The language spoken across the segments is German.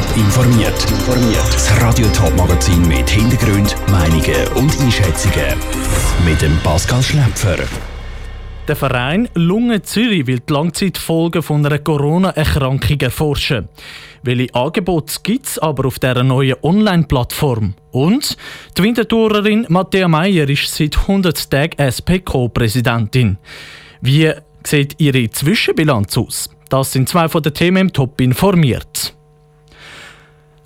Top informiert. Das Radio Top Magazin mit Hintergrund, Meinungen und Einschätzungen mit dem Pascal Schläpfer. Der Verein Lunge Zürich will die Langzeitfolgen von einer Corona-Erkrankung erforschen. Welche Angebote gibt es aber auf dieser neuen Online-Plattform? Und die Wintertourerin Matthäa Meyer ist seit 100 Tagen SPK-Präsidentin. Wie sieht Ihre Zwischenbilanz aus? Das sind zwei von den Themen im Top informiert.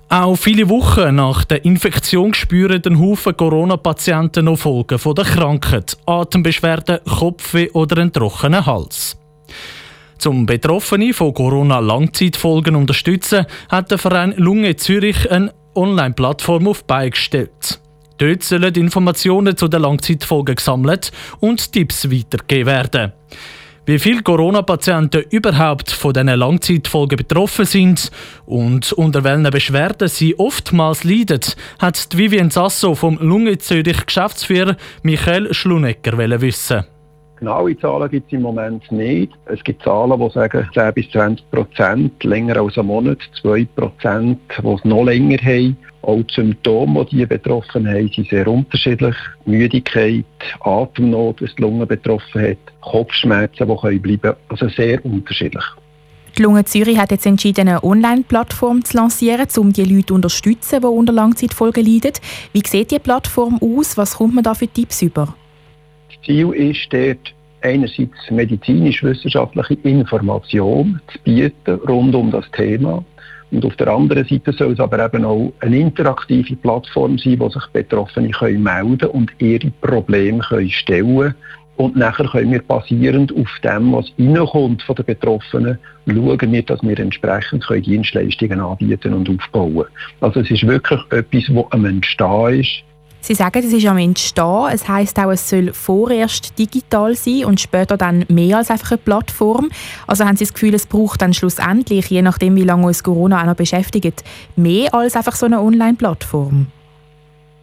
Auch viele Wochen nach der Infektion spüren den Haufen Corona-Patienten noch Folgen von der Krankheit, Atembeschwerden, Kopfweh oder einen trockenen Hals. Zum Betroffene von Corona-Langzeitfolgen unterstützen, hat der Verein Lunge Zürich eine Online-Plattform auf beigestellt. Dort sollen Informationen zu den Langzeitfolgen gesammelt und Tipps weitergegeben werden. Wie viele Corona-Patienten überhaupt von diesen Langzeitfolgen betroffen sind und unter welchen Beschwerden sie oftmals leiden, hat Vivien Sasso vom Lunge Zürich Geschäftsführer Michael Schlunecker wissen. Genaue Zahlen gibt es im Moment nicht. Es gibt Zahlen, die sagen 10 bis 20 Prozent, länger als einen Monat, 2 Prozent, die es noch länger haben. Auch die Symptome, die die Betroffenen haben, sind sehr unterschiedlich. Müdigkeit, Atemnot, was die Lunge betroffen hat, Kopfschmerzen, die können bleiben, also sehr unterschiedlich. Die Lunge Zürich hat jetzt entschieden, eine Online-Plattform zu lancieren, um die Leute zu unterstützen, die unter Langzeitfolgen leiden. Wie sieht die Plattform aus? Was kommt man da für Tipps über? Das Ziel ist dort, einerseits medizinisch-wissenschaftliche Information zu bieten rund um das Thema. Und auf der anderen Seite soll es aber eben auch eine interaktive Plattform sein, wo sich Betroffene können melden und ihre Probleme können stellen. Und nachher können wir basierend auf dem, was reinkommt von den Betroffenen, schauen wir, dass wir entsprechend Dienstleistungen anbieten und aufbauen. Also es ist wirklich etwas, das am Entstehen ist, Sie sagen, es ist am Entstehen. Es heisst auch, es soll vorerst digital sein und später dann mehr als einfach eine Plattform. Also haben Sie das Gefühl, es braucht dann schlussendlich, je nachdem, wie lange uns Corona auch noch beschäftigt, mehr als einfach so eine Online-Plattform?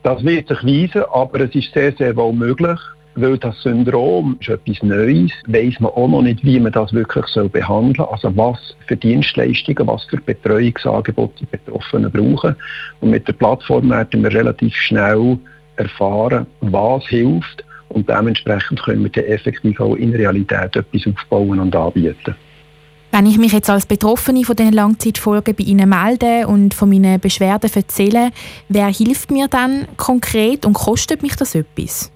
Das wird sich weisen, aber es ist sehr, sehr wohl möglich. Weil das Syndrom ist etwas Neues, weiß man auch noch nicht, wie man das wirklich behandeln soll. Also was für Dienstleistungen, was für Betreuungsangebote die Betroffenen brauchen. Und mit der Plattform werden wir relativ schnell erfahren, was hilft und dementsprechend können wir dann effektiv auch in Realität etwas aufbauen und anbieten. Wenn ich mich jetzt als Betroffene von diesen Langzeitfolgen bei Ihnen melde und von meinen Beschwerden erzähle, wer hilft mir dann konkret und kostet mich das etwas?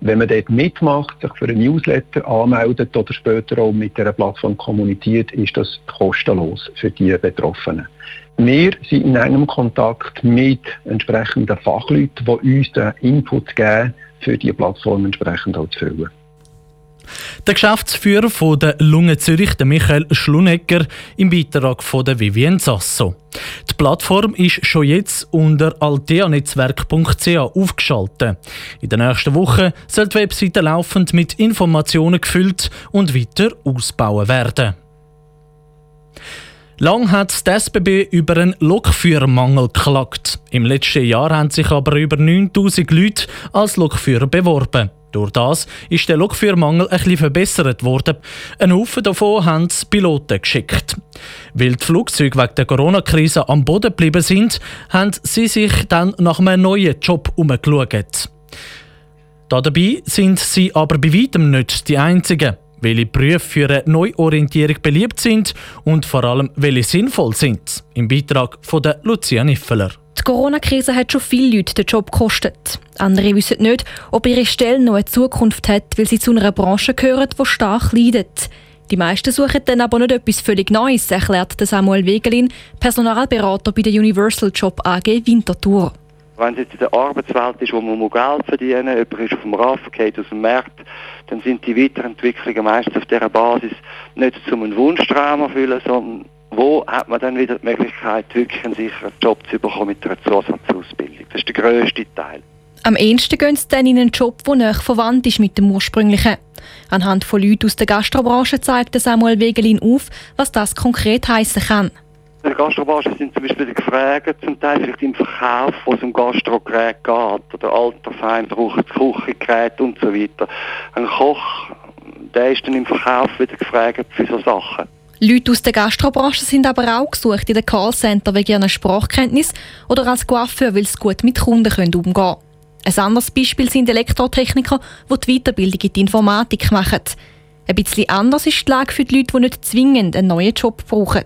Wenn man dort mitmacht, sich für einen Newsletter anmeldet oder später auch mit dieser Plattform kommuniziert, ist das kostenlos für die Betroffenen. Wir sind in engem Kontakt mit entsprechenden Fachleuten, die uns den Input geben, für diese Plattform entsprechend auch zu füllen. Der Geschäftsführer von der Lunge Zürich, Michael Schlunecker, im Beitrag von der Vivien Sasso. Die Plattform ist schon jetzt unter alteanetzwerk.ch aufgeschaltet. In der nächsten Woche soll die Webseite laufend mit Informationen gefüllt und weiter ausbauen werden. Lang hat die SBB über einen Lokführermangel geklagt. Im letzten Jahr haben sich aber über 9000 Leute als Lokführer beworben. Durch das ist der Lokführermangel bisschen verbessert worden. Ein Haufen davon haben die Piloten geschickt. Weil die Flugzeuge wegen der Corona-Krise am Boden geblieben sind, haben sie sich dann nach einem neuen Job umgeschaut. Dabei sind sie aber bei weitem nicht die Einzigen welche Berufe für eine Neuorientierung beliebt sind und vor allem welche sinnvoll sind. Im Beitrag von der Lucia Niffeler. Die Corona-Krise hat schon viele Leute den Job gekostet. Andere wissen nicht, ob ihre Stelle noch eine Zukunft hat, weil sie zu einer Branche gehören, die stark leidet. Die meisten suchen dann aber nicht etwas völlig Neues, erklärt Samuel Wegelin, Personalberater bei der Universal Job AG Winterthur. Wenn es jetzt in der Arbeitswelt ist, wo man Geld verdienen muss, jemand ist auf dem Raffen, geht aus dem Markt, dann sind die Weiterentwicklungen meistens auf dieser Basis nicht zum Wunschtraum erfüllen, sondern wo hat man dann wieder die Möglichkeit, wirklich einen sicheren Job zu bekommen mit einer Zusatzausbildung. Das ist der grösste Teil. Am ehesten gehen sie dann in einen Job, der näher verwandt ist mit dem ursprünglichen. Anhand von Leuten aus der Gastrobranche zeigt Samuel Wegelin auf, was das konkret heißen kann. In der Gastrobranche sind zum Beispiel Gefragt, zum Teil vielleicht im Verkauf, wo es um Gastrogerät geht, oder Alterfein braucht das Küchengerät und so weiter. Ein Koch, der ist dann im Verkauf wieder gefragt für so Sachen. Leute aus der Gastrobranche sind aber auch gesucht in den Callcenter wegen ihrer Sprachkenntnis oder als Coiffeur, weil sie gut mit Kunden umgehen können. Ein anderes Beispiel sind Elektrotechniker, die die Weiterbildung in die Informatik machen. Ein bisschen anders ist die Lage für die Leute, die nicht zwingend einen neuen Job brauchen.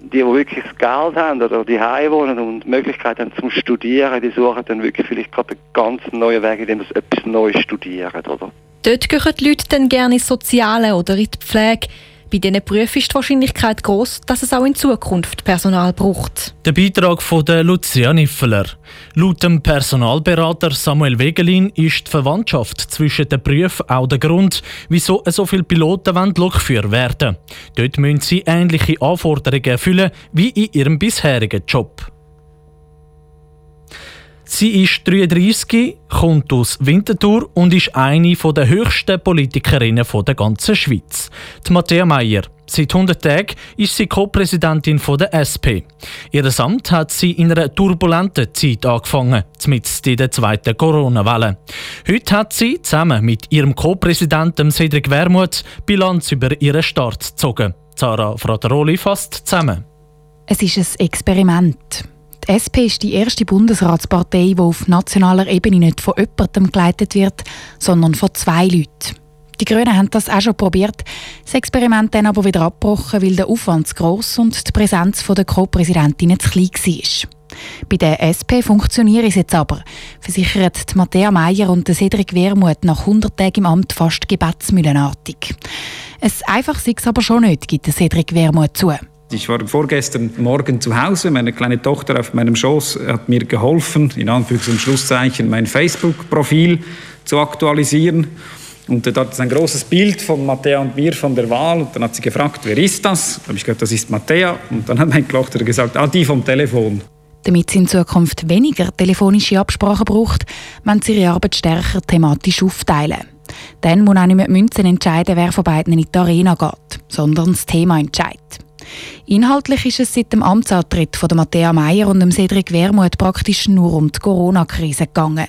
Die, die wirklich das Geld haben oder die wohnen und die Möglichkeit haben zum Studieren, die suchen dann wirklich vielleicht gerade einen ganz neuen Weg, indem sie etwas Neues studieren. Oder? Dort gehen die Leute dann gerne ins Soziale oder in die Pflege. Bei diesen Berufen ist die Wahrscheinlichkeit groß, dass es auch in Zukunft Personal braucht. Der Beitrag von der Lucia Niffeler. Laut dem Personalberater Samuel Wegelin ist die Verwandtschaft zwischen den Berufen auch der Grund, wieso so viele Piloten Lokführer werden Dort müssen sie ähnliche Anforderungen erfüllen wie in ihrem bisherigen Job. Sie ist 33, kommt aus Winterthur und ist eine der höchsten Politikerinnen der ganzen Schweiz. Die Matthäa Meier. Seit 100 Tagen ist sie Co-Präsidentin der SP. Ihr Amt hat sie in einer turbulenten Zeit angefangen, mit in der zweiten Corona-Welle. Heute hat sie zusammen mit ihrem Co-Präsidenten Cedric Wermuth Bilanz über ihren Start gezogen. Sarah Frateroli fasst zusammen. Es ist ein Experiment. Die SP ist die erste Bundesratspartei, die auf nationaler Ebene nicht von jemandem geleitet wird, sondern von zwei Leuten. Die Grünen haben das auch schon probiert, das Experiment dann aber wieder abgebrochen, weil der Aufwand zu gross und die Präsenz der Co-Präsidentinnen zu klein war. Bei der SP funktioniert es jetzt aber, versichert Matthäa Meier und Cedric Wermuth nach 100 Tagen im Amt fast gebetsmühlenartig. Es einfach sei es aber schon nicht, gibt Cedric Wermuth zu. Ich war vorgestern Morgen zu Hause. Meine kleine Tochter auf meinem Schoß hat mir geholfen, in Anführungs- und Schlusszeichen mein Facebook-Profil zu aktualisieren. Und da hat es ein großes Bild von Matthäa und mir von der Wahl. Und dann hat sie gefragt, wer ist das? Da habe ich gesagt, das ist Matthäa. Und dann hat meine Tochter gesagt, ah, die vom Telefon. Damit sie in Zukunft weniger telefonische Absprachen braucht, wollen sie ihre Arbeit stärker thematisch aufteilen. Dann muss auch nicht mehr Münzen entscheiden, wer von beiden in die Arena geht, sondern das Thema entscheidet. Inhaltlich ist es seit dem Amtsantritt von Matthäa Meier und dem Cedric Wermuth praktisch nur um die Corona-Krise gegangen.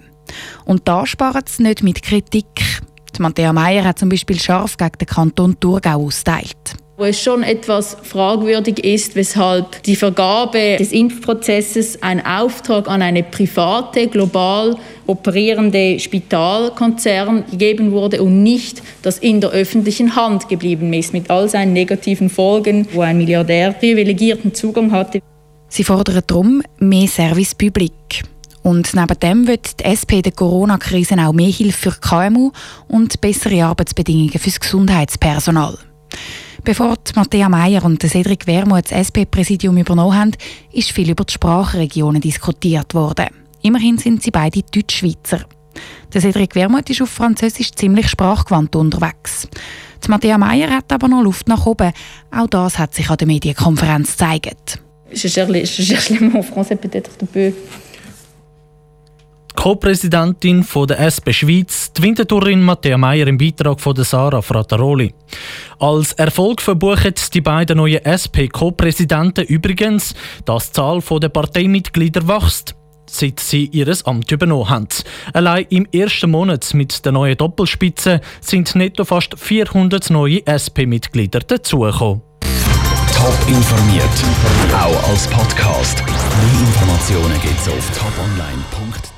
Und da sparen sie nicht mit Kritik. Die Matthäa Meier hat zum Beispiel scharf gegen den Kanton Thurgau austeilt wo es schon etwas fragwürdig ist, weshalb die Vergabe des Impfprozesses ein Auftrag an eine private, global operierende Spitalkonzern gegeben wurde und nicht, das in der öffentlichen Hand geblieben ist, mit all seinen negativen Folgen, wo ein Milliardär privilegierten Zugang hatte. Sie fordern darum mehr Service Public. Und neben dem wird die SP der Corona-Krise auch mehr Hilfe für KMU und bessere Arbeitsbedingungen für das Gesundheitspersonal. Bevor Matthäa Meier und Cedric Wermuth das SP-Präsidium übernommen haben, ist viel über die Sprachregionen diskutiert worden. Immerhin sind sie beide Deutschschweizer. Der Cedric Wermuth ist auf Französisch ziemlich sprachgewandt unterwegs. Die Matthäa Meier hat aber noch Luft nach oben. Auch das hat sich an der Medienkonferenz gezeigt. Je cherche les mots français peut-être un peu Co-Präsidentin der SP Schweiz, die Wintertourin Matthäa Meier im Beitrag von Sarah Frataroli. Als Erfolg verbuchen die beiden neuen SP-Co-Präsidenten übrigens, dass die Zahl der Parteimitglieder wächst seit sie ihr Amt übernommen haben. Allein im ersten Monat mit der neuen Doppelspitze sind netto fast 400 neue SP-Mitglieder dazugekommen. Top informiert, auch als Podcast. Mehr Informationen gibt es auf toponline.ch.